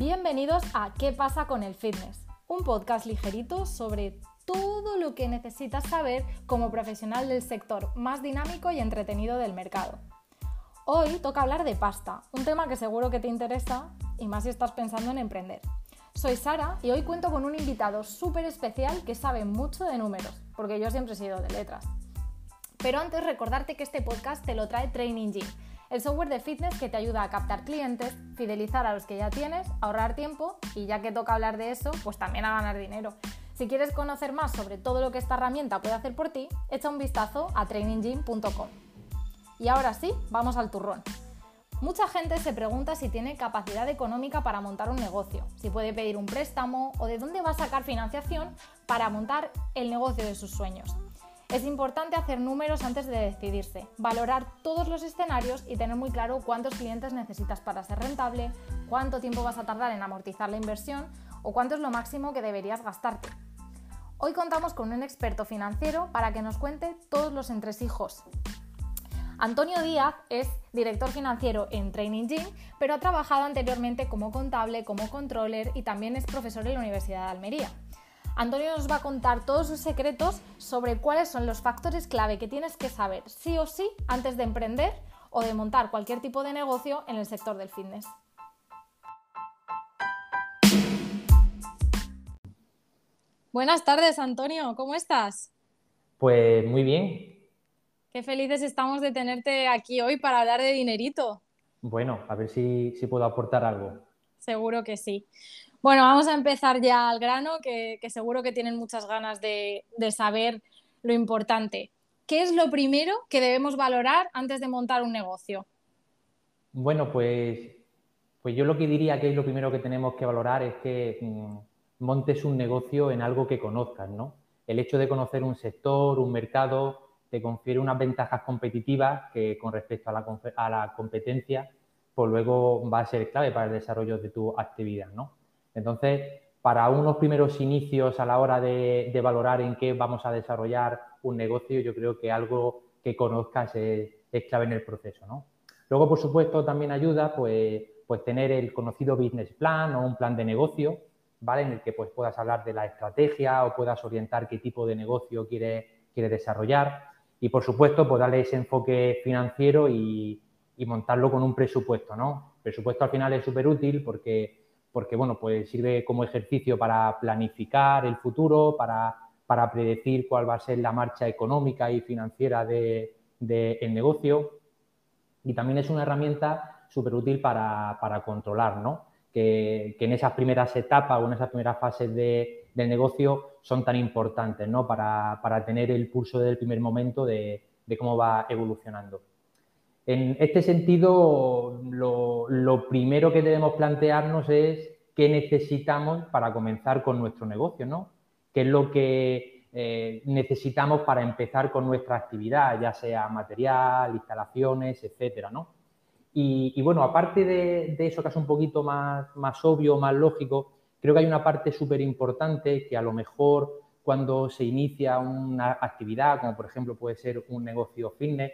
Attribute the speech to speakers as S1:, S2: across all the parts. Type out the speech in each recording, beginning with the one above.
S1: Bienvenidos a ¿Qué pasa con el fitness? Un podcast ligerito sobre todo lo que necesitas saber como profesional del sector más dinámico y entretenido del mercado. Hoy toca hablar de pasta, un tema que seguro que te interesa y más si estás pensando en emprender. Soy Sara y hoy cuento con un invitado súper especial que sabe mucho de números, porque yo siempre he sido de letras. Pero antes recordarte que este podcast te lo trae Training Gym el software de fitness que te ayuda a captar clientes, fidelizar a los que ya tienes, ahorrar tiempo y ya que toca hablar de eso, pues también a ganar dinero. Si quieres conocer más sobre todo lo que esta herramienta puede hacer por ti, echa un vistazo a traininggym.com. Y ahora sí, vamos al turrón. Mucha gente se pregunta si tiene capacidad económica para montar un negocio, si puede pedir un préstamo o de dónde va a sacar financiación para montar el negocio de sus sueños. Es importante hacer números antes de decidirse, valorar todos los escenarios y tener muy claro cuántos clientes necesitas para ser rentable, cuánto tiempo vas a tardar en amortizar la inversión o cuánto es lo máximo que deberías gastarte. Hoy contamos con un experto financiero para que nos cuente todos los entresijos. Antonio Díaz es director financiero en Training Gym, pero ha trabajado anteriormente como contable, como controller y también es profesor en la Universidad de Almería. Antonio nos va a contar todos sus secretos sobre cuáles son los factores clave que tienes que saber sí o sí antes de emprender o de montar cualquier tipo de negocio en el sector del fitness. Buenas tardes, Antonio, ¿cómo estás?
S2: Pues muy bien.
S1: Qué felices estamos de tenerte aquí hoy para hablar de dinerito.
S2: Bueno, a ver si, si puedo aportar algo.
S1: Seguro que sí. Bueno, vamos a empezar ya al grano, que, seguro que tienen muchas ganas de, saber lo importante. ¿Qué es lo primero que debemos valorar antes de montar un negocio?
S2: Bueno, pues, pues yo lo que diría que es lo primero que tenemos que valorar es que mm, montes un negocio en algo que conozcas, ¿no? El hecho de conocer un sector, un mercado, te confiere unas ventajas competitivas que con respecto a la, a la competencia, pues luego va a ser clave para el desarrollo de tu actividad, ¿no? Entonces, para unos primeros inicios a la hora de, valorar en qué vamos a desarrollar un negocio, yo creo que algo que conozcas es, clave en el proceso, ¿no? Luego, por supuesto, también ayuda pues, pues tener el conocido business plan o un plan de negocio, ¿vale? En el que pues, puedas hablar de la estrategia o puedas orientar qué tipo de negocio quieres quiere desarrollar. Y, por supuesto, pues darle ese enfoque financiero y, y montarlo con un presupuesto, ¿no? El presupuesto al final es súper útil porque porque bueno, pues sirve como ejercicio para planificar el futuro, para, predecir cuál va a ser la marcha económica y financiera del de, negocio. Y también es una herramienta súper útil para, controlar, ¿no? Que, en esas primeras etapas o en esas primeras fases del negocio son tan importantes, ¿no? Para, tener el pulso del primer momento de cómo va evolucionando. En este sentido, lo, primero que debemos plantearnos es qué necesitamos para comenzar con nuestro negocio, ¿no? ¿Qué es lo que eh, necesitamos para empezar con nuestra actividad, ya sea material, instalaciones, etcétera, ¿no? Y, bueno, aparte de, eso que es un poquito más, más obvio, más lógico, creo que hay una parte súper importante que a lo mejor cuando se inicia una actividad, como por ejemplo puede ser un negocio fitness,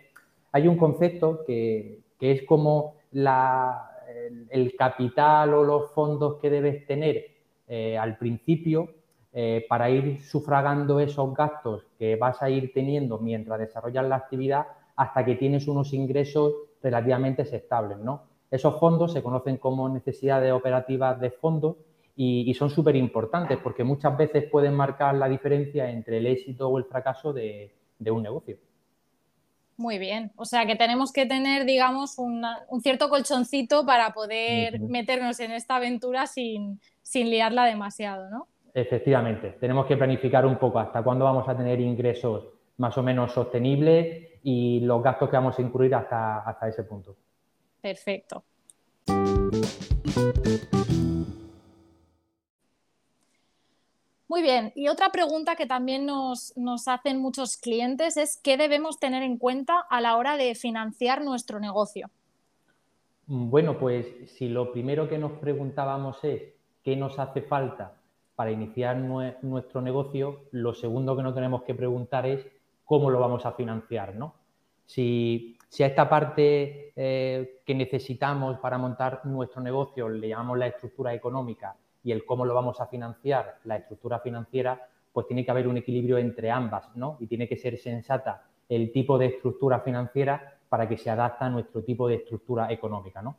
S2: hay un concepto que, es como el, capital o los fondos que debes tener eh, al principio eh, para ir sufragando esos gastos que vas a ir teniendo mientras desarrollas la actividad hasta que tienes unos ingresos relativamente estables, ¿no? Esos fondos se conocen como necesidades operativas de fondos y, son súper importantes porque muchas veces pueden marcar la diferencia entre el éxito o el fracaso de un negocio.
S1: Muy bien, o sea que tenemos que tener, digamos, un cierto colchoncito para poder meternos en esta aventura sin, sin liarla demasiado, ¿no?
S2: Efectivamente, tenemos que planificar un poco hasta cuándo vamos a tener ingresos más o menos sostenibles y los gastos que vamos a incluir hasta, hasta ese punto.
S1: Perfecto. Muy bien, y otra pregunta que también nos, hacen muchos clientes es qué debemos tener en cuenta a la hora de financiar nuestro negocio.
S2: Mm, bueno, pues si lo primero que nos preguntábamos es qué nos hace falta para iniciar nuestro negocio, lo segundo que nos tenemos que preguntar es cómo lo vamos a financiar, ¿no? Si, a esta parte eh, que necesitamos para montar nuestro negocio le llamamos la estructura económica y el cómo lo vamos a financiar, la estructura financiera, pues tiene que haber un equilibrio entre ambas, ¿no? Y tiene que ser sensata el tipo de estructura financiera para que se adapte a nuestro tipo de estructura económica, ¿no?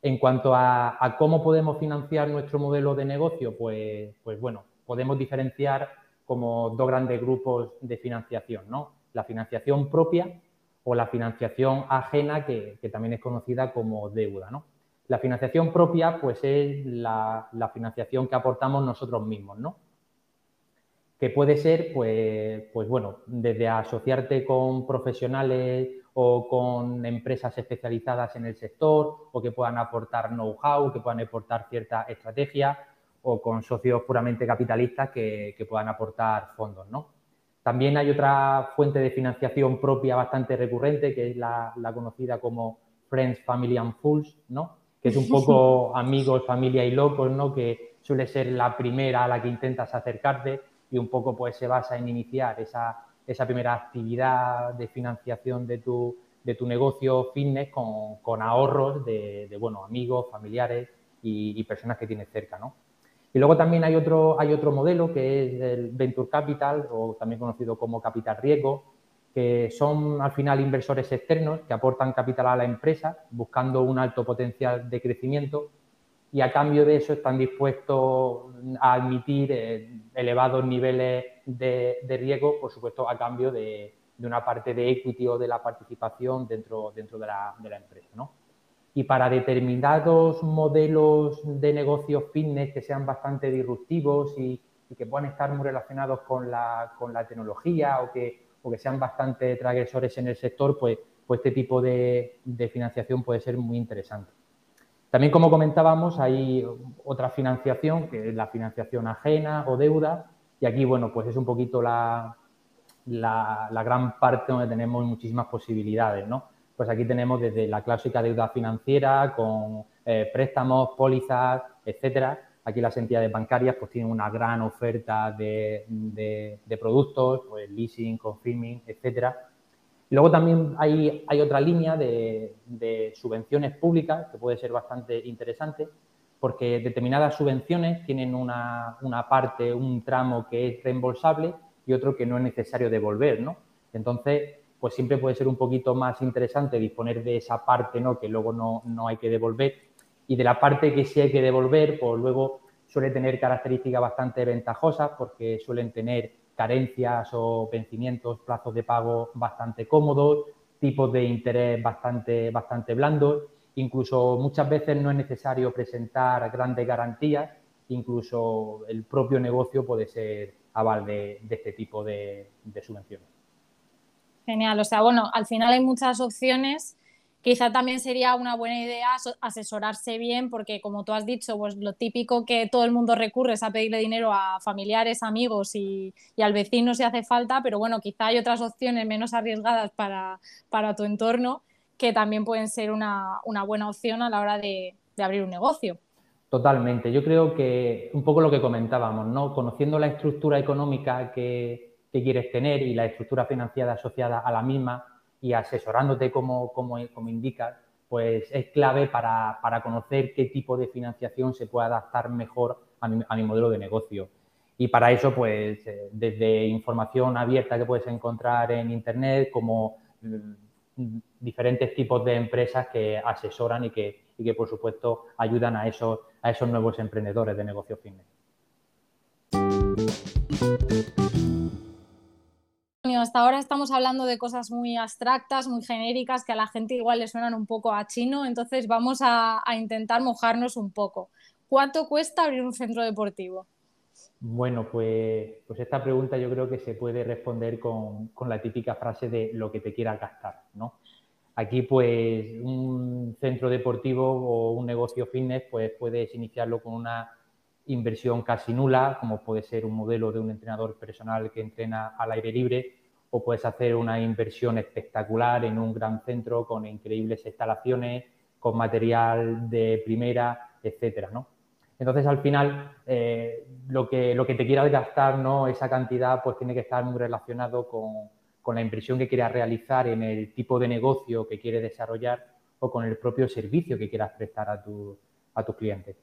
S2: En cuanto a, cómo podemos financiar nuestro modelo de negocio, pues, pues bueno, podemos diferenciar como dos grandes grupos de financiación, ¿no? La financiación propia o la financiación ajena, que, también es conocida como deuda, ¿no? La financiación propia, pues es la, financiación que aportamos nosotros mismos, ¿no? que puede ser, pues, pues bueno, desde asociarte con profesionales o con empresas especializadas en el sector o que puedan aportar know-how, que puedan aportar cierta estrategia o con socios puramente capitalistas que, puedan aportar fondos, ¿no? También hay otra fuente de financiación propia bastante recurrente, que es la, la conocida como Friends, Family and Fools, ¿no? Que es un poco amigos, familia y locos, ¿no? Que suele ser la primera a la que intentas acercarte y un poco pues se basa en iniciar esa, esa primera actividad de financiación de tu, de tu negocio fitness con, con ahorros de, bueno, amigos, familiares y, personas que tienes cerca, ¿no? Y luego también hay otro, hay otro modelo que es el Venture Capital o también conocido como Capital Riesgo, que son al final inversores externos que aportan capital a la empresa buscando un alto potencial de crecimiento y a cambio de eso están dispuestos a admitir eh, elevados niveles de, riesgo, por supuesto, a cambio de, una parte de equity o de la participación dentro, dentro de, la, empresa. Y para determinados modelos de negocio fitness que sean bastante disruptivos y, que puedan estar muy relacionados con la, tecnología o que, o que sean bastante transgresores en el sector, pues, pues este tipo de financiación puede ser muy interesante. También, como comentábamos, hay otra financiación, que es la financiación ajena o deuda, y aquí, bueno, pues es un poquito la, la, gran parte donde tenemos muchísimas posibilidades, ¿no? Pues aquí tenemos desde la clásica deuda financiera con eh, préstamos, pólizas, etcétera. Aquí las entidades bancarias pues tienen una gran oferta de, de, productos, pues leasing, confirming, etcétera. Luego también hay, hay otra línea de, subvenciones públicas que puede ser bastante interesante porque determinadas subvenciones tienen una, parte, un tramo que es reembolsable y otro que no es necesario devolver, ¿no? Entonces, pues siempre puede ser un poquito más interesante disponer de esa parte, ¿no? Que luego no, no hay que devolver y de la parte que sí hay que devolver, pues luego suele tener características bastante ventajosas porque suelen tener carencias o vencimientos, plazos de pago bastante cómodos, tipos de interés bastante, bastante blandos. Incluso muchas veces no es necesario presentar grandes garantías, incluso el propio negocio puede ser aval de, este tipo de, de subvenciones.
S1: Genial, o sea, bueno, al final hay muchas opciones quizá también sería una buena idea asesorarse bien, porque como tú has dicho, pues lo típico que todo el mundo recurre es a pedirle dinero a familiares, amigos y, al vecino si hace falta, pero bueno, quizá hay otras opciones menos arriesgadas para, tu entorno que también pueden ser una, buena opción a la hora de, abrir un negocio.
S2: Totalmente. Yo creo que un poco lo que comentábamos, ¿no? Conociendo la estructura económica que, que quieres tener y la estructura financiera asociada a la misma, y asesorándote como, como, como indicas, pues es clave para, para, conocer qué tipo de financiación se puede adaptar mejor a mi, a mi modelo de negocio. Y para eso, pues eh, desde información abierta que puedes encontrar en Internet, como mm, diferentes tipos de empresas que asesoran y que, y que por supuesto, ayudan a esos, a esos nuevos emprendedores de negocio
S1: hasta ahora estamos hablando de cosas muy abstractas, muy genéricas, que a la gente igual le suenan un poco a chino, entonces vamos a, intentar mojarnos un poco. ¿Cuánto cuesta abrir un centro deportivo?
S2: Bueno, pues, pues esta pregunta yo creo que se puede responder con, la típica frase de lo que te quieras gastar, ¿no? Aquí, pues, un centro deportivo o un negocio fitness, pues puedes iniciarlo con una inversión casi nula, como puede ser un modelo de un entrenador personal que entrena al aire libre, o puedes hacer una inversión espectacular en un gran centro con increíbles instalaciones, con material de primera, etcétera, ¿no? Entonces, al final, eh, lo, que, lo que te quieras gastar, ¿no? Esa cantidad, pues tiene que estar muy relacionado con, con la inversión que quieras realizar en el tipo de negocio que quieres desarrollar o con el propio servicio que quieras prestar a, tu, a tus clientes.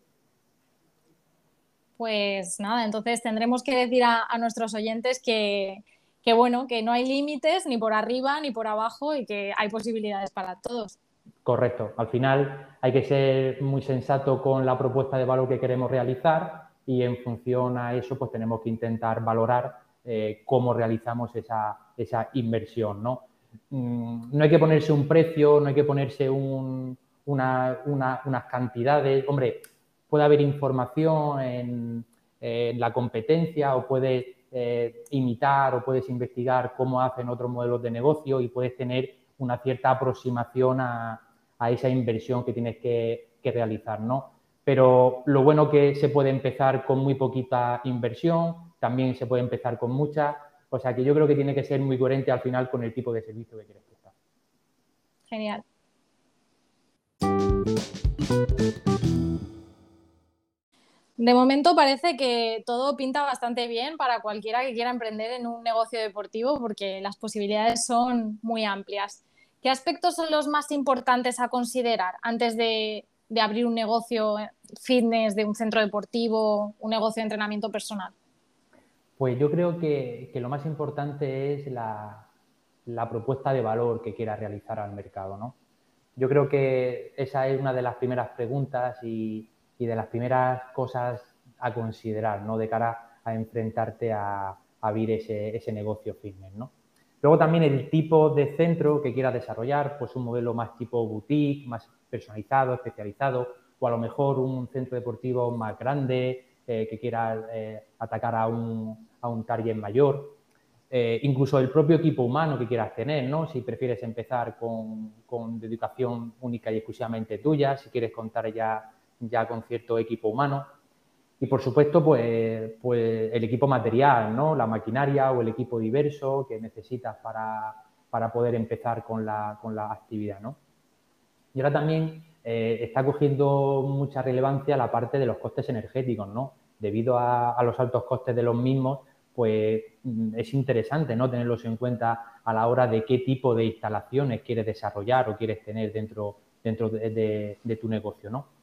S1: Pues nada, entonces tendremos que decir a, nuestros oyentes que, que, bueno, que no hay límites ni por arriba ni por abajo y que hay posibilidades para todos.
S2: Correcto. Al final hay que ser muy sensato con la propuesta de valor que queremos realizar y en función a eso pues tenemos que intentar valorar eh, cómo realizamos esa, esa inversión. ¿no? Mm, no hay que ponerse un precio, no hay que ponerse un, una, unas cantidades. Hombre, puede haber información en, la competencia o puedes eh, imitar o puedes investigar cómo hacen otros modelos de negocio y puedes tener una cierta aproximación a, a esa inversión que tienes que, realizar, ¿no? Pero lo bueno que se puede empezar con muy poquita inversión, también se puede empezar con mucha, o sea que yo creo que tiene que ser muy coherente al final con el tipo de servicio que quieres prestar.
S1: Genial. De momento parece que todo pinta bastante bien para cualquiera que quiera emprender en un negocio deportivo porque las posibilidades son muy amplias. ¿Qué aspectos son los más importantes a considerar antes de, abrir un negocio fitness, de un centro deportivo, un negocio de entrenamiento personal?
S2: Pues yo creo que, lo más importante es la, propuesta de valor que quiera realizar al mercado. ¿no? Yo creo que esa es una de las primeras preguntas y, de las primeras cosas a considerar ¿no? de cara a enfrentarte a, abrir ese, ese negocio fitness. ¿no? Luego también el tipo de centro que quiera desarrollar, pues un modelo más tipo boutique, más personalizado, especializado, o a lo mejor un centro deportivo más grande eh, que quiera eh, atacar a un, a un, target mayor. Eh, incluso el propio equipo humano que quieras tener, ¿no? Si prefieres empezar con, con dedicación única y exclusivamente tuya, si quieres contar ya, ya con cierto equipo humano. Y por supuesto, pues, pues el equipo material, ¿no? La maquinaria o el equipo diverso que necesitas para, poder empezar con la, con la, actividad, ¿no? Y ahora también eh, está cogiendo mucha relevancia la parte de los costes energéticos, ¿no? Debido a, los altos costes de los mismos, pues mm, es interesante, ¿no? Tenerlos en cuenta a la hora de qué tipo de instalaciones quieres desarrollar o quieres tener dentro, dentro de, de tu negocio, ¿no?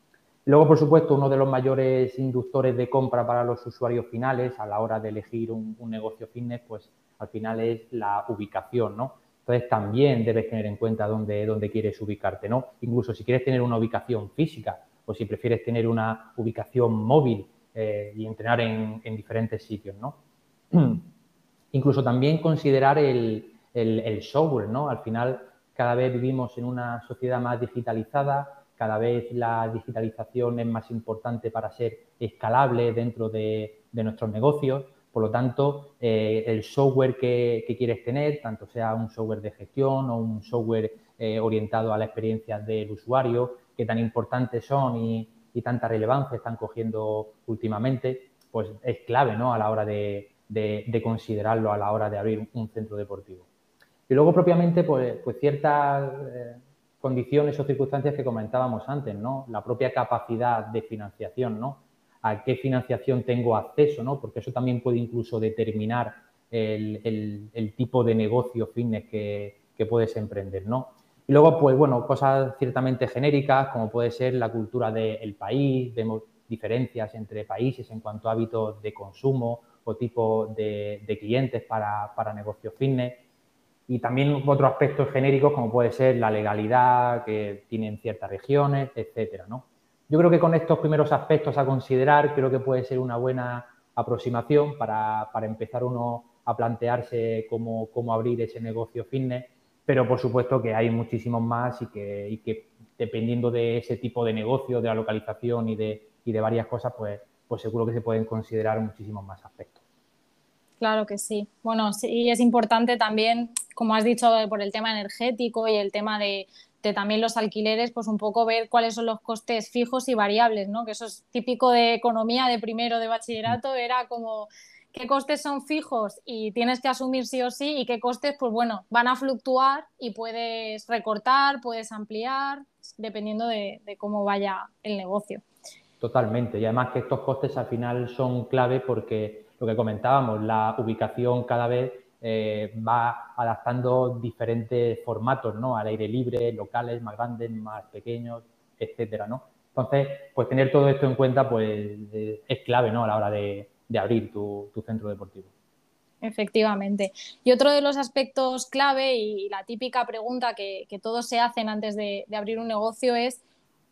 S2: Luego, por supuesto, uno de los mayores inductores de compra para los usuarios finales a la hora de elegir un, negocio fitness, pues al final es la ubicación, ¿no? Entonces también debes tener en cuenta dónde, dónde quieres ubicarte, ¿no? Incluso si quieres tener una ubicación física o si prefieres tener una ubicación móvil eh, y entrenar en, diferentes sitios, ¿no? Incluso también considerar el, el software, ¿no? Al final cada vez vivimos en una sociedad más digitalizada, cada vez la digitalización es más importante para ser escalable dentro de, nuestros negocios. Por lo tanto, eh, el software que, quieres tener, tanto sea un software de gestión o un software eh, orientado a la experiencia del usuario, que tan importantes son y, tanta relevancia están cogiendo últimamente, pues es clave ¿no? a la hora de, considerarlo a la hora de abrir un centro deportivo. Y luego propiamente, pues, pues ciertas eh, condiciones o circunstancias que comentábamos antes, ¿no? La propia capacidad de financiación, ¿no? A qué financiación tengo acceso, ¿no? Porque eso también puede incluso determinar el, tipo de negocio fitness que, puedes emprender, ¿no? Y luego, pues bueno, cosas ciertamente genéricas, como puede ser la cultura del país, vemos diferencias entre países en cuanto a hábitos de consumo o tipo de, clientes para, para negocios fitness y también otros aspectos genéricos como puede ser la legalidad que tienen ciertas regiones, etcétera, ¿no? Yo creo que con estos primeros aspectos a considerar creo que puede ser una buena aproximación para, empezar uno a plantearse cómo, abrir ese negocio fitness, pero por supuesto que hay muchísimos más y que, que dependiendo de ese tipo de negocio, de la localización y de, y de varias cosas, pues, pues seguro que se pueden considerar muchísimos más aspectos.
S1: Claro que sí. Bueno, sí, es importante también, como has dicho, por el tema energético y el tema de, también los alquileres, pues un poco ver cuáles son los costes fijos y variables, ¿no? Que eso es típico de economía de primero de bachillerato, era como qué costes son fijos y tienes que asumir sí o sí y qué costes, pues bueno, van a fluctuar y puedes recortar, puedes ampliar, dependiendo de cómo vaya el negocio.
S2: Totalmente. Y además que estos costes al final son clave porque lo que comentábamos, la ubicación cada vez eh, va adaptando diferentes formatos, ¿no? Al aire libre, locales, más grandes, más pequeños, etcétera, ¿no? Entonces, pues tener todo esto en cuenta, pues es clave, ¿no? A la hora de, abrir tu, centro deportivo.
S1: Efectivamente. Y otro de los aspectos clave y la típica pregunta que, todos se hacen antes de, de, abrir un negocio es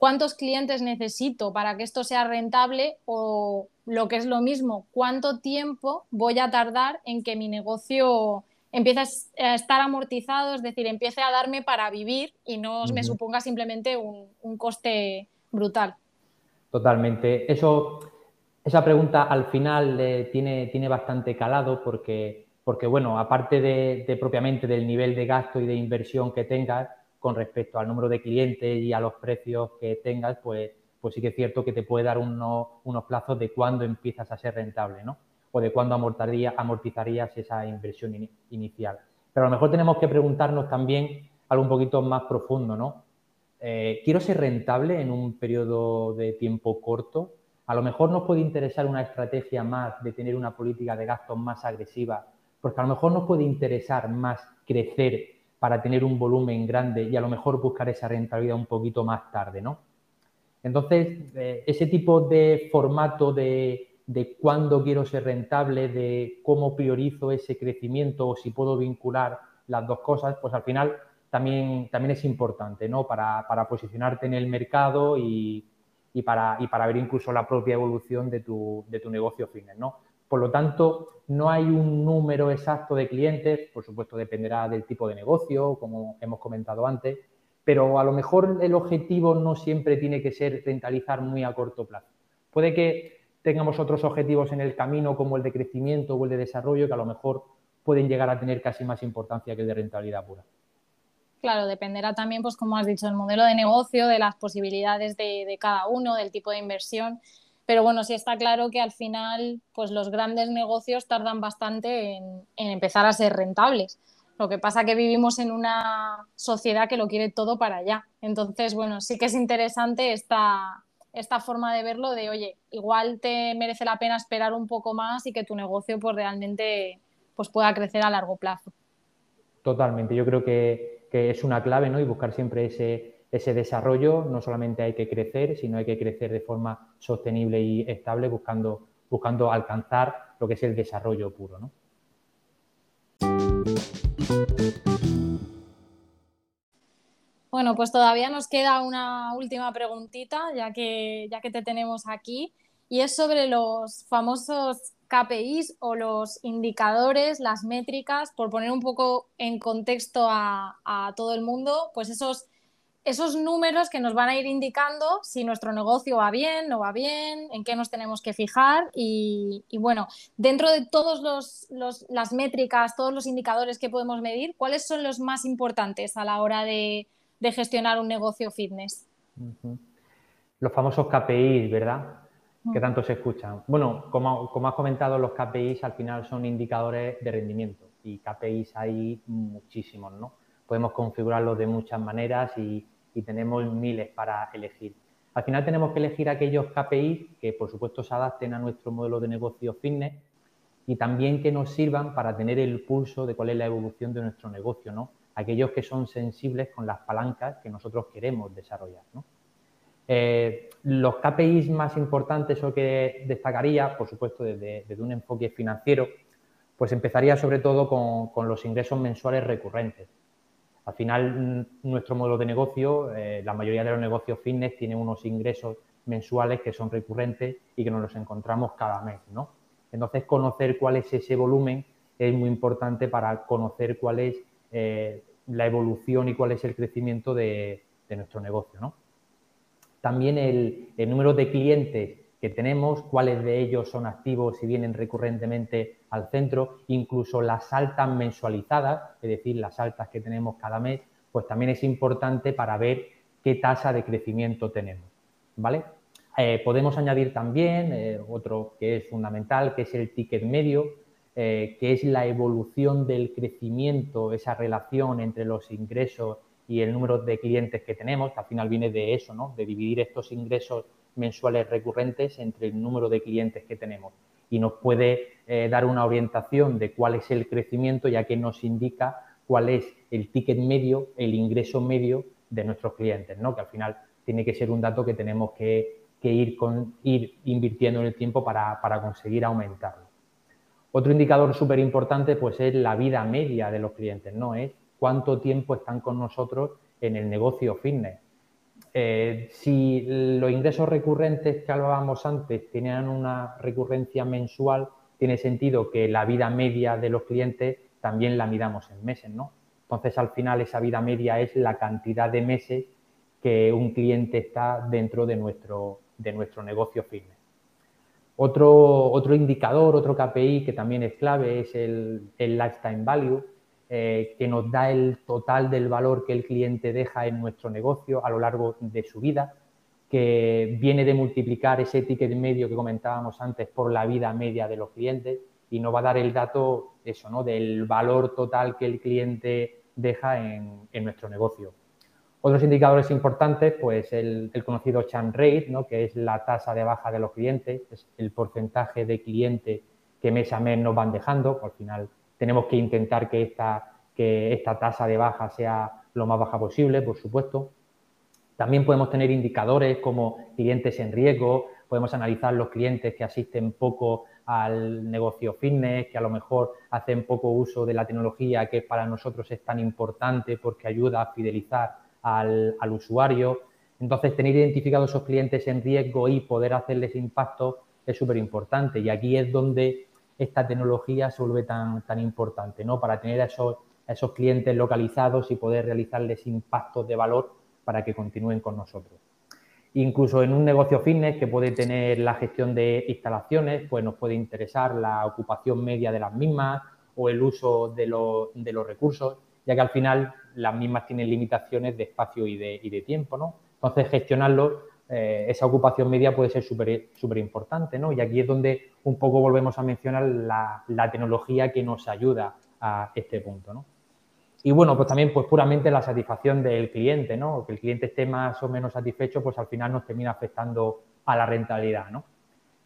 S1: cuántos clientes necesito para que esto sea rentable o lo que es lo mismo, cuánto tiempo voy a tardar en que mi negocio empiece a estar amortizado, es decir, empiece a darme para vivir y no me suponga simplemente un, coste brutal.
S2: Totalmente. Eso, esa pregunta al final eh, tiene, tiene bastante calado porque, porque bueno, aparte de, propiamente del nivel de gasto y de inversión que tengas con respecto al número de clientes y a los precios que tengas, pues pues sí que es cierto que te puede dar unos, plazos de cuándo empiezas a ser rentable, ¿no? O de cuándo amortizarías esa inversión inicial. Pero a lo mejor tenemos que preguntarnos también algo un poquito más profundo, ¿no? Eh, ¿Quiero ser rentable en un periodo de tiempo corto? A lo mejor nos puede interesar una estrategia más de tener una política de gastos más agresiva, porque a lo mejor nos puede interesar más crecer para tener un volumen grande y a lo mejor buscar esa rentabilidad un poquito más tarde, ¿no? Entonces, eh, ese tipo de formato de, cuándo quiero ser rentable, de cómo priorizo ese crecimiento o si puedo vincular las dos cosas, pues al final también, también es importante, ¿no? Para, posicionarte en el mercado y, para, para, ver incluso la propia evolución de tu, de tu negocio fitness, ¿no? Por lo tanto, no hay un número exacto de clientes, por supuesto dependerá del tipo de negocio, como hemos comentado antes, pero a lo mejor el objetivo no siempre tiene que ser rentalizar muy a corto plazo. Puede que tengamos otros objetivos en el camino como el de crecimiento o el de desarrollo que a lo mejor pueden llegar a tener casi más importancia que el de rentabilidad pura.
S1: Claro, dependerá también, pues como has dicho, del modelo de negocio, de las posibilidades de, cada uno, del tipo de inversión. Pero bueno, sí está claro que al final, pues los grandes negocios tardan bastante en empezar a ser rentables. Lo que pasa que vivimos en una sociedad que lo quiere todo para allá. Entonces, bueno, sí que es interesante esta, esta forma de verlo de, oye, igual te merece la pena esperar un poco más y que tu negocio pues realmente pues, pueda crecer a largo plazo.
S2: Totalmente, yo creo que, es una clave, ¿no? Y buscar siempre ese, ese desarrollo, no solamente hay que crecer, sino hay que crecer de forma sostenible y estable buscando, buscando alcanzar lo que es el desarrollo puro, ¿no?
S1: Bueno, pues todavía nos queda una última preguntita, ya que, ya que te tenemos aquí, y es sobre los famosos KPIs o los indicadores, las métricas, por poner un poco en contexto a, a todo el mundo, pues esos esos números que nos van a ir indicando si nuestro negocio va bien, no va bien, en qué nos tenemos que fijar y, bueno, dentro de todas las métricas, todos los indicadores que podemos medir, ¿cuáles son los más importantes a la hora de, gestionar un negocio fitness?
S2: Los famosos KPIs, ¿verdad? Que mm. tanto se escuchan. Bueno, como, como has comentado, los KPIs al final son indicadores de rendimiento y KPIs hay muchísimos, ¿no? Podemos configurarlo de muchas maneras y, tenemos miles para elegir. Al final tenemos que elegir aquellos KPIs que por supuesto se adapten a nuestro modelo de negocio fitness y también que nos sirvan para tener el pulso de cuál es la evolución de nuestro negocio, ¿no? Aquellos que son sensibles con las palancas que nosotros queremos desarrollar, eh, los KPIs más importantes o que destacaría, por supuesto, desde, un enfoque financiero, pues empezaría sobre todo con los ingresos mensuales recurrentes. Al final, nuestro modelo de negocio, eh, la mayoría de los negocios fitness tienen unos ingresos mensuales que son recurrentes y que nos los encontramos cada mes, ¿no? Entonces, conocer cuál es ese volumen es muy importante para conocer cuál es eh, la evolución y cuál es el crecimiento de, nuestro negocio, ¿no? También el, el número de clientes que tenemos, cuáles de ellos son activos y vienen recurrentemente al centro, incluso las altas mensualizadas, es decir, las altas que tenemos cada mes, pues también es importante para ver qué tasa de crecimiento tenemos, ¿vale? Eh, podemos añadir también eh, otro que es fundamental, que es el ticket medio, eh, que es la evolución del crecimiento, esa relación entre los ingresos y el número de clientes que tenemos, que al final viene de eso, ¿no? De dividir estos ingresos mensuales recurrentes entre el número de clientes que tenemos. Y nos puede eh, dar una orientación de cuál es el crecimiento, ya que nos indica cuál es el ticket medio, el ingreso medio de nuestros clientes, ¿no? que al final tiene que ser un dato que tenemos que, ir, con, ir invirtiendo en el tiempo para, para conseguir aumentarlo. Otro indicador súper importante pues, es la vida media de los clientes, ¿no? Es cuánto tiempo están con nosotros en el negocio fitness. Eh, si los ingresos recurrentes que hablábamos antes tenían una recurrencia mensual, tiene sentido que la vida media de los clientes también la midamos en meses, ¿no? Entonces, al final, esa vida media es la cantidad de meses que un cliente está dentro de nuestro, de nuestro negocio fitness. Otro, otro indicador, otro KPI que también es clave es el lifetime value, eh, que nos da el total del valor que el cliente deja en nuestro negocio a lo largo de su vida, que viene de multiplicar ese ticket medio que comentábamos antes por la vida media de los clientes y nos va a dar el dato eso, ¿no? del valor total que el cliente deja en, nuestro negocio. Otros indicadores importantes, pues el, conocido churn rate, ¿no? que es la tasa de baja de los clientes, es el porcentaje de clientes que mes a mes nos van dejando, al final tenemos que intentar que esta, que esta tasa de baja sea lo más baja posible, por supuesto. También podemos tener indicadores como clientes en riesgo, podemos analizar los clientes que asisten poco al negocio fitness, que a lo mejor hacen poco uso de la tecnología que para nosotros es tan importante porque ayuda a fidelizar al, al usuario. Entonces, tener identificados esos clientes en riesgo y poder hacerles impacto es súper importante. Y aquí es donde esta tecnología se vuelve tan, tan importante, ¿no? Para tener a esos, esos clientes localizados y poder realizarles impactos de valor para que continúen con nosotros. Incluso en un negocio fitness que puede tener la gestión de instalaciones, pues nos puede interesar la ocupación media de las mismas o el uso de, de los recursos, ya que al final las mismas tienen limitaciones de espacio y de, y de tiempo, ¿no? Entonces, gestionarlo eh, esa ocupación media puede ser súper importante, ¿no? Y aquí es donde un poco volvemos a mencionar la, tecnología que nos ayuda a este punto, ¿no? Y bueno, pues también pues puramente la satisfacción del cliente, ¿no? Que el cliente esté más o menos satisfecho, pues al final nos termina afectando a la rentabilidad, ¿no?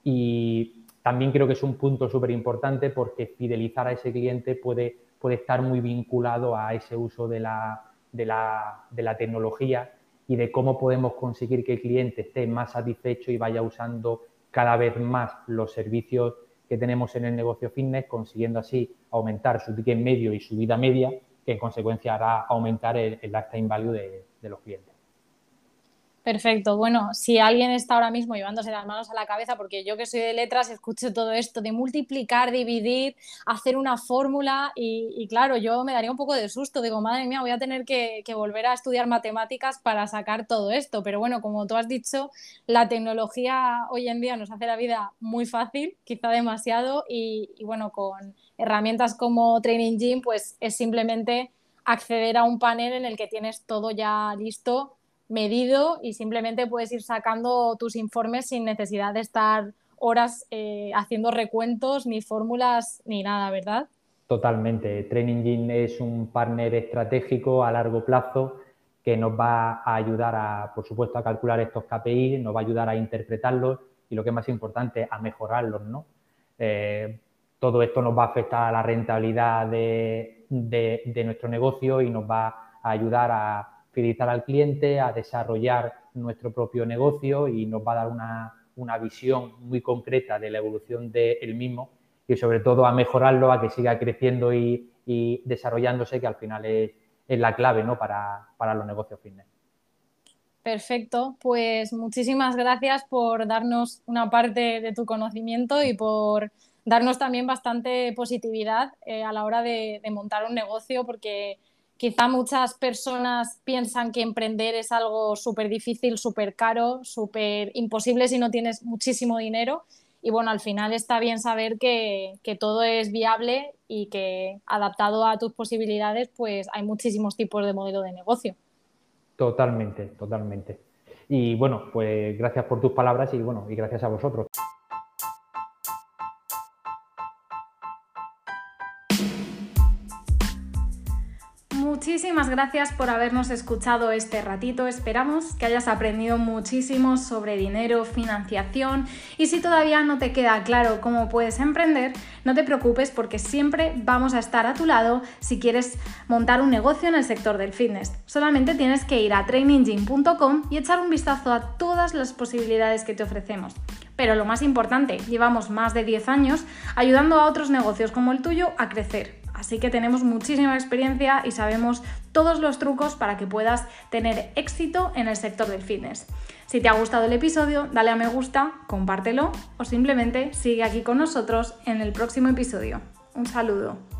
S2: Y también creo que es un punto súper importante porque fidelizar a ese cliente puede, puede estar muy vinculado a ese uso de la, de la, de la tecnología y de cómo podemos conseguir que el cliente esté más satisfecho y vaya usando cada vez más los servicios que tenemos en el negocio fitness, consiguiendo así aumentar su ticket medio y su vida media, que en consecuencia hará aumentar el, lifetime value de los clientes.
S1: Perfecto. Bueno, si alguien está ahora mismo llevándose las manos a la cabeza, porque yo que soy de letras escucho todo esto de multiplicar, dividir, hacer una fórmula y, claro, yo me daría un poco de susto. Digo, madre mía, voy a tener que, volver a estudiar matemáticas para sacar todo esto. Pero bueno, como tú has dicho, la tecnología hoy en día nos hace la vida muy fácil, quizá demasiado, y, y bueno, con herramientas como Training Gym, pues es simplemente acceder a un panel en el que tienes todo ya listo medido y simplemente puedes ir sacando tus informes sin necesidad de estar horas eh, haciendo recuentos, ni fórmulas, ni nada, ¿verdad?
S2: Totalmente. Training Gym es un partner estratégico a largo plazo que nos va a ayudar a, por supuesto, a calcular estos KPI, nos va a ayudar a interpretarlos y lo que es más importante, a mejorarlos, ¿no? Eh, todo esto nos va a afectar a la rentabilidad de, de nuestro negocio y nos va a ayudar a, fidelizar al cliente, a desarrollar nuestro propio negocio y nos va a dar una, visión muy concreta de la evolución del mismo y sobre todo a mejorarlo, a que siga creciendo y, desarrollándose, que al final es, la clave ¿no? para, para los negocios fitness.
S1: Perfecto, pues muchísimas gracias por darnos una parte de tu conocimiento y por darnos también bastante positividad eh, a la hora de, de, montar un negocio, porque Quizá muchas personas piensan que emprender es algo súper difícil, súper caro, súper imposible si no tienes muchísimo dinero. Y bueno, al final está bien saber que, todo es viable y que adaptado a tus posibilidades, pues hay muchísimos tipos de modelo de negocio.
S2: Totalmente, totalmente. Y bueno, pues gracias por tus palabras y bueno, y gracias a vosotros.
S1: Muchísimas gracias por habernos escuchado este ratito. Esperamos que hayas aprendido muchísimo sobre dinero, financiación y si todavía no te queda claro cómo puedes emprender, no te preocupes porque siempre vamos a estar a tu lado si quieres montar un negocio en el sector del fitness. Solamente tienes que ir a traininggym.com y echar un vistazo a todas las posibilidades que te ofrecemos. Pero lo más importante, llevamos más de 10 años ayudando a otros negocios como el tuyo a crecer. Así que tenemos muchísima experiencia y sabemos todos los trucos para que puedas tener éxito en el sector del fitness. Si te ha gustado el episodio, dale a me gusta, compártelo o simplemente sigue aquí con nosotros en el próximo episodio. Un saludo.